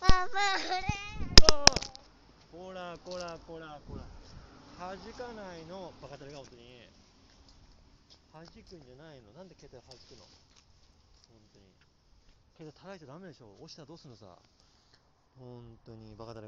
あぶれこらこらこらこら弾かないのバカタレが本当に弾くんじゃないのなんで携帯弾くの本当に携帯叩いちゃダメでしょ押したらどうすんのさ本当にバカタレ